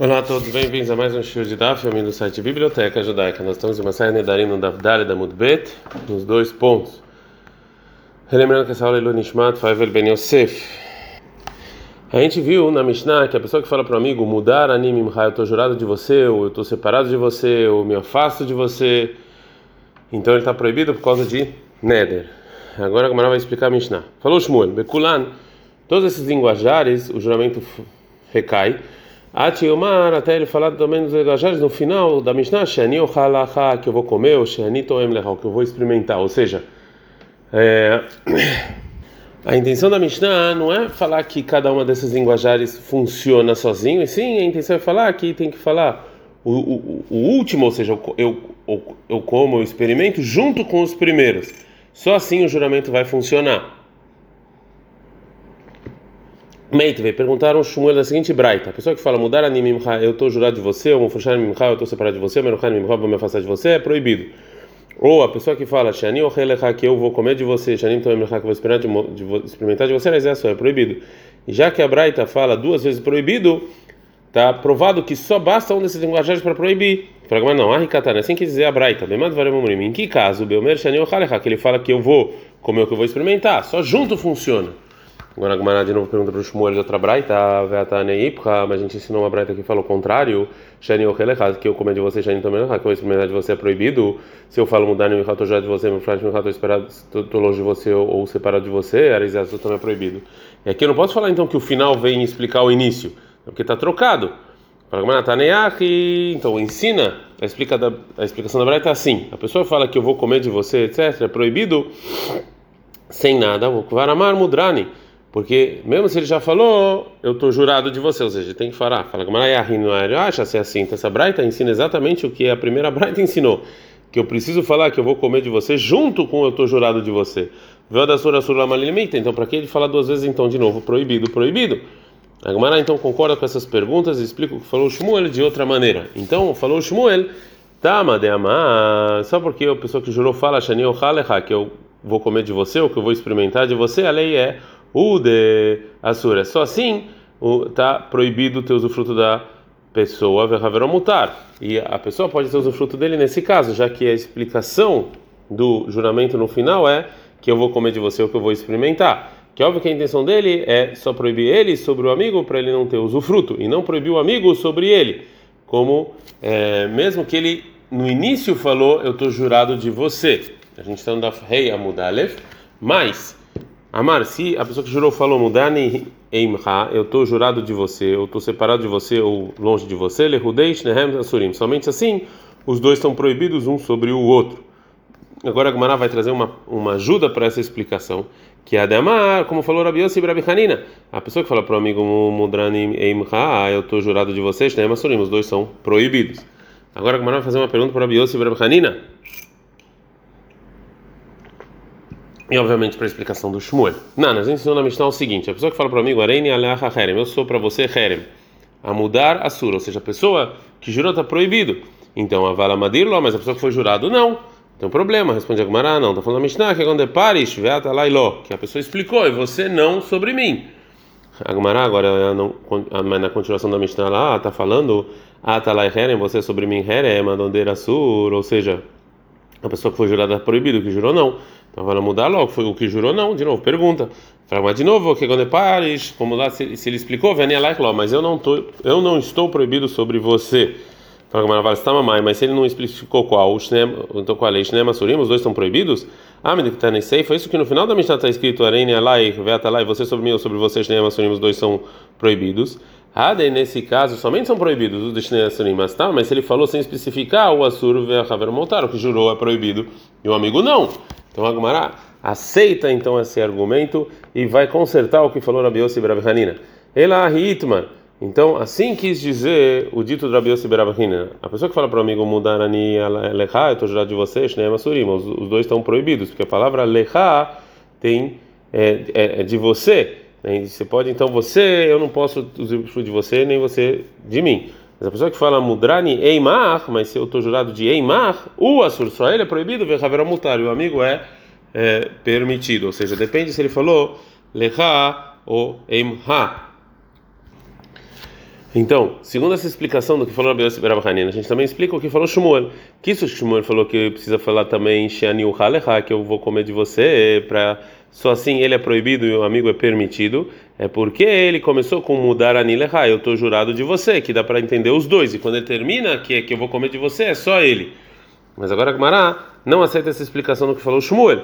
Olá a todos, bem-vindos a mais um show de Daf, eu do site Biblioteca Judaica. Nós estamos em uma saia Nedarim no Daf da Mudbet, nos dois pontos. Relembrando que essa aula é Lunishmat Faivel Ben Yosef. A gente viu na Mishnah que a pessoa que fala para o amigo mudar anim eu estou jurado de você, ou eu estou separado de você, ou me afasto de você, então ele está proibido por causa de Neder. Agora a Gamara vai explicar a Mishnah. Falou Shmuel, Bekulan, todos esses linguajares, o juramento recai. Atiomar, até ele falar também nos linguajares no final da Mishnah, Shani ochalacha, que eu vou comer, ou Shani toem que eu vou experimentar. Ou seja, é, a intenção da Mishnah não é falar que cada uma desses linguajares funciona sozinho, e sim a intenção é falar que tem que falar o, o, o último, ou seja, eu, eu, eu como, eu experimento junto com os primeiros. Só assim o juramento vai funcionar. Meitve, perguntaram Shmuel da seguinte braita: a pessoa que fala mudar a mimcha, eu estou jurado de você, ou mufushan mimcha, eu estou separado de você, meruchan mimcha, vou me afastar de você, é proibido. Ou a pessoa que fala shani ochelecha, que eu vou comer de você, shani tomemlecha, que eu vou experimentar de, você, mas é só, é proibido. Já que a braita fala duas vezes proibido, está provado que só basta um desses linguajagens para proibir. Fala, não, arricatana, assim quer dizer a braita, em que caso, Belmer shani ochelecha, que ele fala que eu vou comer o que eu vou experimentar, só junto funciona. Agora a Gumara de novo pergunta para o Shmuel de outra braita, mas a gente ensinou uma braita que falou o contrário, Shani que eu comer de você, Shani também, que eu experimentar de você é proibido. Se eu falo mudar no estou já de você, meu frente, estou esperado, estou longe de você ou separado de você, Arizazu também é proibido. E aqui eu não posso falar então que o final vem explicar o início, porque está trocado. Então ensina, a, explica a explicação da braita é assim: a pessoa fala que eu vou comer de você, etc., é proibido sem nada, vou varamar mudrani porque, mesmo se ele já falou, eu estou jurado de você, ou seja, tem que falar. Fala que Marayahino acha se é assim. Então, essa Braita ensina exatamente o que a primeira Braita ensinou: que eu preciso falar que eu vou comer de você junto com eu estou jurado de você. Então, para que ele falar duas vezes, então, de novo, proibido, proibido? A Gemara então concorda com essas perguntas e explica o que falou Shmuel de outra maneira. Então, falou Shmuel, Tama de amar, só porque a pessoa que jurou fala, que eu vou comer de você, ou que eu vou experimentar de você, a lei é o de Assura. Só assim está proibido ter usufruto da pessoa, mutar. E a pessoa pode ter usufruto dele nesse caso, já que a explicação do juramento no final é que eu vou comer de você o que eu vou experimentar. Que óbvio que a intenção dele é só proibir ele sobre o amigo para ele não ter usufruto e não proibir o amigo sobre ele, como é, mesmo que ele no início falou eu estou jurado de você. A gente está no rei Amudalev, mas Amar, se a pessoa que jurou falou, mudani eimha, eu estou jurado de você, eu estou separado de você ou longe de você, lehudeish nehem asurim. Somente assim, os dois estão proibidos um sobre o outro. Agora a Gemara vai trazer uma, uma ajuda para essa explicação, que é a de Amar, como falou Rabi Yossi Rabi Hanina. A pessoa que fala para o amigo Mudrani Eimha, eu estou jurado de vocês, Nehem Asurim, os dois são proibidos. Agora a Gemara vai fazer uma pergunta para Rabi Yossi Rabi Hanina. E obviamente para a explicação do Shmuel. Nós ensinamos na Mishnah o seguinte: a pessoa que fala para o amigo, Areini Herem, eu sou para você Herem, a mudar a sura, ou seja, a pessoa que jurou está proibido. Então, a Vala Madirlo, mas a pessoa que foi jurado, não. Tem um problema, responde a Gumara, não. Está falando na Mishnah que é quando é Parish, Veata Lailó, que a pessoa explicou, e você não sobre mim. A Gumara, agora, não, na continuação da Mishnah lá, está falando, Atalai Herem, você sobre mim Herem, Adondeira Sur, ou seja, a pessoa que foi jurada está proibido, que jurou não. Então vai mudar logo, foi o que jurou não, de novo, pergunta. Fala, de novo, que quando pares, como lá se, se ele explicou, vem lá, mas eu não tô, eu não estou proibido sobre você. Fala, mas vale está mamãe, mas se ele não explicou qual, o então qual é, shnem asurim, os dois estão proibidos? Ah, me tá nem sei, foi isso que no final da Mishnah está escrito, arene alai, veta e você sobre mim ou sobre você, shnem asurim, os dois são proibidos. Ah, daí nesse caso somente são proibidos os de shnei asurim, mas tá, mas se ele falou sem especificar, o assur ve a montar, o que jurou é proibido, e o amigo não. Então a Gemara aceita então esse argumento e vai consertar o que falou Rabi Yossi Rabi Hanina. Ela hitman. Então, assim quis dizer o dito de Rabi Yossi Hanina. A pessoa que fala para o amigo mudarani lecha, eu estou jurado de vocês, né, masurim, os, os dois estão proibidos, porque a palavra lecha tem é, é, é de você. Né? Você pode então você, eu não posso usufruir de você nem você de mim. Mas a pessoa que fala mudrani eimar, mas se eu estou jurado de eimar, o assur só ele é proibido, ver haverá mutar, o amigo é, é, permitido. Ou seja, depende se ele falou lecha ou eimha. Então, segundo essa explicação do que falou Rabi Berabahanina, a gente também explica o que falou Shmuel. Que isso Shmuel falou que precisa falar também Sheani Haleha, que eu vou comer de você, para só assim ele é proibido e o amigo é permitido. É porque ele começou com mudar Anileha, eu estou jurado de você, que dá para entender os dois. E quando ele termina, que é que eu vou comer de você, é só ele. Mas agora Gmará não aceita essa explicação do que falou Shmuel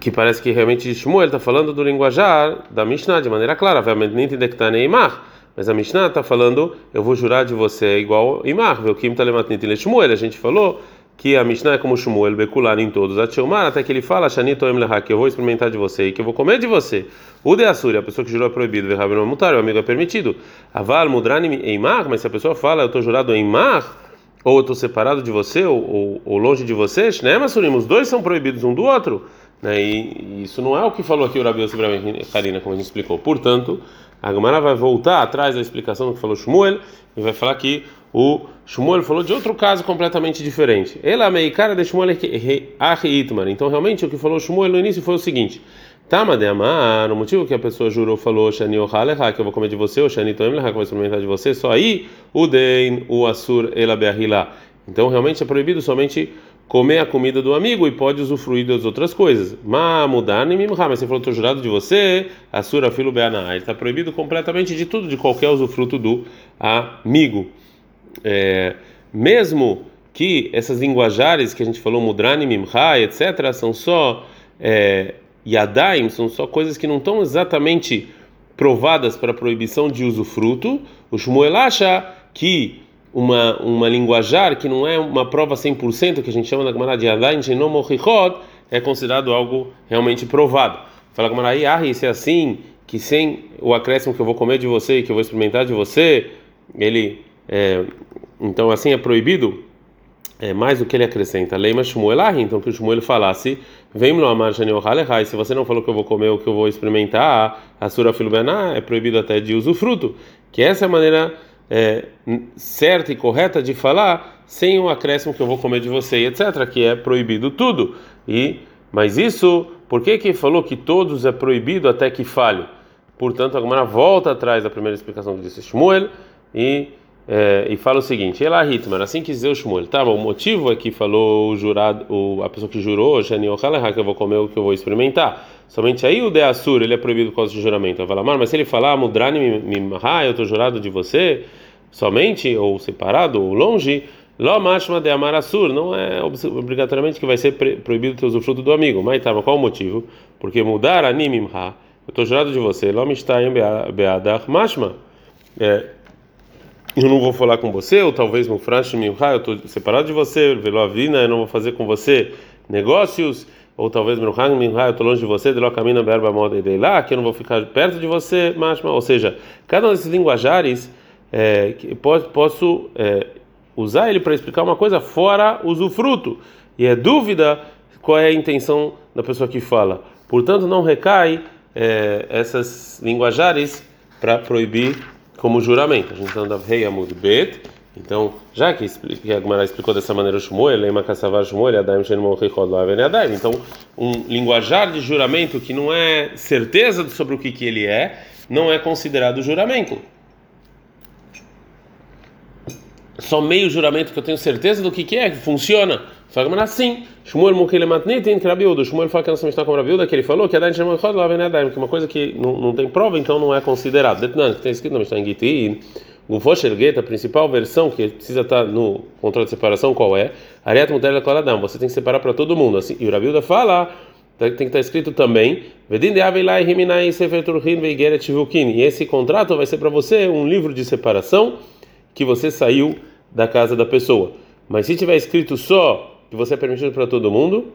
que parece que realmente Shmuel está falando do linguajar da Mishnah de maneira clara, obviamente nem entender que está nem Imar, mas a Mishnah está falando, eu vou jurar de você igual Imar, o Kim Talematnit le Shmuel, a gente falou que a Mishnah é como Shmuel, becular em todos, até que ele fala, Shanito Emleha, que eu vou experimentar de você e que eu vou comer de você. O de Asuri, a pessoa que jurou é proibido, Verrabino Mutar, o amigo é permitido. Aval Mudrani Eimar, mas se a pessoa fala, eu estou jurado em Mar, ou eu estou separado de você, ou, ou, ou longe de você, né, Masurim, os dois são proibidos um do outro. Né? E, isso não é o que falou aqui o Rabi Yossi Karina, como a gente explicou. Portanto, a Gemara vai voltar atrás da explicação do que falou Shmuel e vai falar que o Shmuel falou de outro caso completamente diferente. Ela cara de Shmuel Itmar. Então, realmente, o que falou Shmuel no início foi o seguinte: Tama de amar, o motivo que a pessoa jurou, falou Shani Ohaleha, que eu vou comer de você, ou Shani Toemleha, que eu vou experimentar de você, só aí o Dein, o Asur, Ela Beahila. Então, realmente é proibido somente comer a comida do amigo e pode usufruir das outras coisas. Mamudar nem mimha, mas você falou, estou jurado de você, a sura filo beana. Ele está proibido completamente de tudo, de qualquer usufruto do amigo. É, mesmo que essas linguajares que a gente falou, mudrani, mimha, etc., são só é, yadaim, são só coisas que não estão exatamente provadas para proibição de usufruto, o Shmuel acha que uma, uma linguajar que não é uma prova 100%, que a gente chama na Gemara de Adain Shenom é considerado algo realmente provado. Fala Gemara ah, isso é assim, que sem o acréscimo que eu vou comer de você, que eu vou experimentar de você, ele, é, então assim é proibido, é mais do que ele acrescenta. Leima Shmuel então que o Shmuel falasse, vem no amar se você não falou que eu vou comer ou que eu vou experimentar, a sura filubená é proibido até de usufruto, que essa é a maneira é, certa e correta de falar sem o acréscimo que eu vou comer de você, etc., que é proibido tudo. E mas isso, por que que falou que todos é proibido até que falhe? Portanto, agora volta atrás da primeira explicação que disse Shmuel e é, e fala o seguinte: Ela Hitman, assim que o Shmuel, tá? Bom, o motivo é que falou o jurado, o, a pessoa que jurou, Shani que eu vou comer o que eu vou experimentar. Somente aí o de Assur, ele é proibido por causa do juramento. Fala, mas se ele falar, Mudrani Mimha, eu estou jurado de você, somente, ou separado, ou longe, Lo mashma de amar Assur, não é obrigatoriamente que vai ser proibido ter usufruto do amigo. Mas tá, qual o motivo? Porque mudar animimha, eu estou jurado de você, Lo mishtaim beadach mashma. É, eu não vou falar com você, ou talvez no Franch eu estou separado de você, velo avina, eu não vou fazer com você negócios, ou talvez no eu estou longe de você, de lá caminho berba moda e lá, que eu não vou ficar perto de você, mas, ou seja, cada um desses linguajares é, posso, posso é, usar ele para explicar uma coisa fora usufruto, e é dúvida qual é a intenção da pessoa que fala. Portanto, não recai é, essas linguajares para proibir como juramento. A gente anda rei amud bet. Então, já que, que a Gemara explicou dessa maneira o Shmuel, lema kassavar Shmuel, Adaim Adaim. Então, um linguajar de juramento que não é certeza sobre o que, que ele é, não é considerado juramento. Só meio juramento que eu tenho certeza do que, que é, que funciona. Fala Gemara sim. Shmuel Mukele Matnitin Krabiuda. Shmuel fala que nós está com Rabiuda, que ele falou que a Dain Shemon Chod Laven Adaim, que uma coisa que não, não tem prova, então não é considerado. Detnan, que tem escrito no Mishnah Gitin, Gufosher Get, a principal versão que precisa estar no controle de separação, qual é? Ariat Mutel Koladam, você tem que separar para todo mundo. Assim, e o Rabiuda fala tem que estar escrito também e esse contrato vai ser para você um livro de separação que você saiu da casa da pessoa mas se tiver escrito só que você é permitido para todo mundo,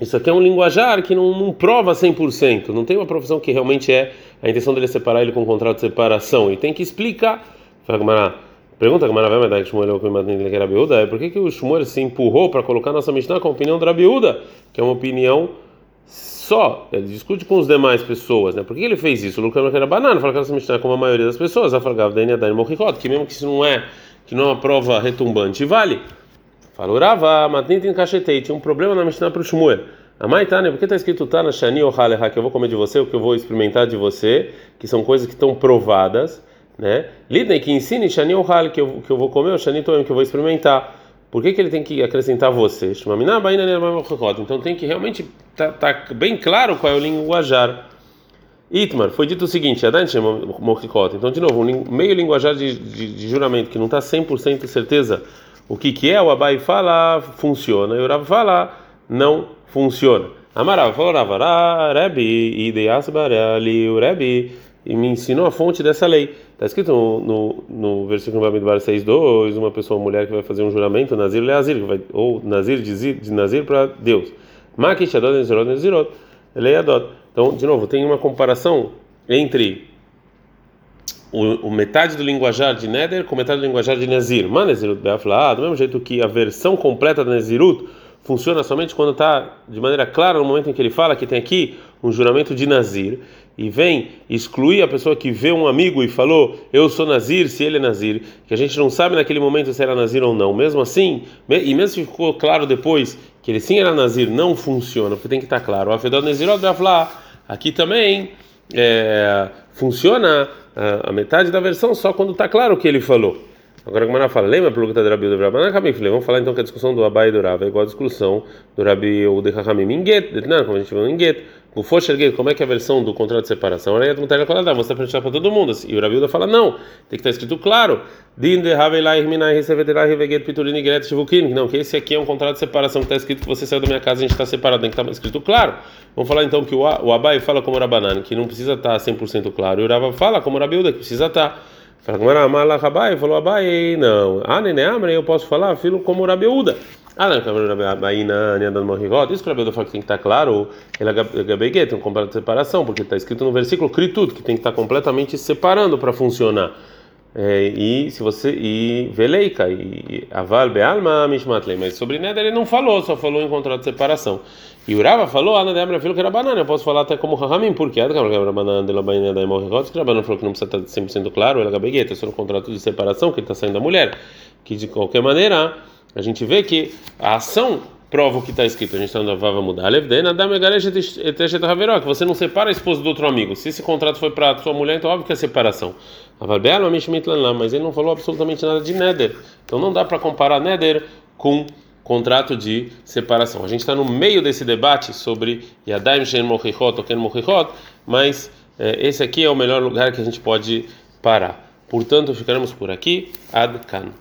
isso aqui é um linguajar que não, não prova 100%, não tem uma profissão que realmente é a intenção dele separar ele com um contrato de separação, e tem que explicar. Pergunta que Maravilha que Shmuel que era Biúda é por que, que o Shmuel se empurrou para colocar nossa Mishnah com a opinião do Rabiúda, que é uma opinião só, ele discute com as demais pessoas, né? Por que ele fez isso? O Lucas era banana, fala que nossa Mishnah como a maioria das pessoas, a Fargav da que mesmo que isso não é, que não é uma prova retumbante, vale. Falou Rava, Matnitin Kashetei, tinha um problema na Mishnah para o Shmuel. A Maitane, por que está escrito Tana Shani Ohaleha, que eu vou comer de você, o que eu vou experimentar de você, que são coisas que estão provadas. né? Lidnei que ensine shani ohal que eu que eu vou comer, o shani toem que eu vou experimentar. Por que, que ele tem que acrescentar você? Então tem que realmente tá, tá bem claro qual é o linguajar. Itmar, foi dito o seguinte, então de novo, um meio linguajar de, de, de juramento que não está 100% certeza o que que é, o Abai fala, funciona, e o Rav fala, não funciona. Amarav falou, Ravará, Rebi, Ideiasbar, ali o Rebi, e me ensinou a fonte dessa lei. Está escrito no, no, no versículo Bamidbar 6.2, uma pessoa, uma mulher que vai fazer um juramento, Nazir Leazir, ou Nazir de, de Nazir para Deus. Makish Adot Nezirot Nezirot, Leiadot. Então, de novo, tem uma comparação entre o, o, metade do linguajar de Neder com metade do linguajar de Nazir. Mas Nezirut Beafla, do mesmo jeito que a versão completa da Nezirut funciona somente quando está de maneira clara no momento em que ele fala que tem aqui um juramento de Nazir e vem excluir a pessoa que vê um amigo e falou eu sou Nazir, se ele é Nazir, que a gente não sabe naquele momento se era Nazir ou não. Mesmo assim, e mesmo se ficou claro depois que ele sim era Nazir, não funciona, porque tem que estar tá claro. O Afedot Nezirot Beafla, aqui também é, funciona a, metade da versão só quando está claro o que ele falou. Agora, como ela fala, lembra que está do Rabi do Rabi Falei, vamos falar então que a discussão do Abai e do Rav é igual a discussão do Rabi em Get, não, como a gente viu em Get. O Fosher como é que é a versão do contrato de separação? Aí a Mutar fala, você está perguntando para todo mundo. E o Rabi fala, não, tem que estar escrito claro. Din de Havelai Minai Reseveterai Reveget Piturini Gret Shivukin. Não, que esse aqui é um contrato de separação que está escrito que você saiu da minha casa e a gente está separado. Tem que estar escrito claro. Vamos falar então que o, Abai fala como o Rabanan, que não precisa estar 100% claro. E o Rava fala como o Rabiuda, que precisa estar. Como era Amala Rabai, falou Abai, não. Ah, Nene Amre, eu posso falar, filho, como o Rabiuda. Ah, não, isso que o Rabiuda fala que tem que estar claro, ele é Gabeguet, um completo de separação, porque está escrito no versículo Kritut, que tem que estar completamente separando para funcionar. É, e se você e veleika e aval bealma mishmatlei mas sobre neder ele não falou só falou em contrato de separação. E o Rava falou ana de filho que era banana. Eu posso falar até como Rahamim porque é que era banana de la bainha da morrigot que banana falou que não precisa estar 100% claro ela gabegueta é só no contrato de separação que ele está saindo da mulher. Que de qualquer maneira a gente vê que a ação prova o que está escrito. A gente está no Vava mudar. Que você não separa a esposa do outro amigo. Se esse contrato foi para sua mulher, então óbvio que é separação. Mas ele não falou absolutamente nada de Neder. Então não dá para comparar Neder com contrato de separação. A gente está no meio desse debate sobre Yadaim Shen Mochichot ou Ken Mochichot, mas é, esse aqui é o melhor lugar que a gente pode parar. Portanto, ficaremos por aqui. Ad Kan.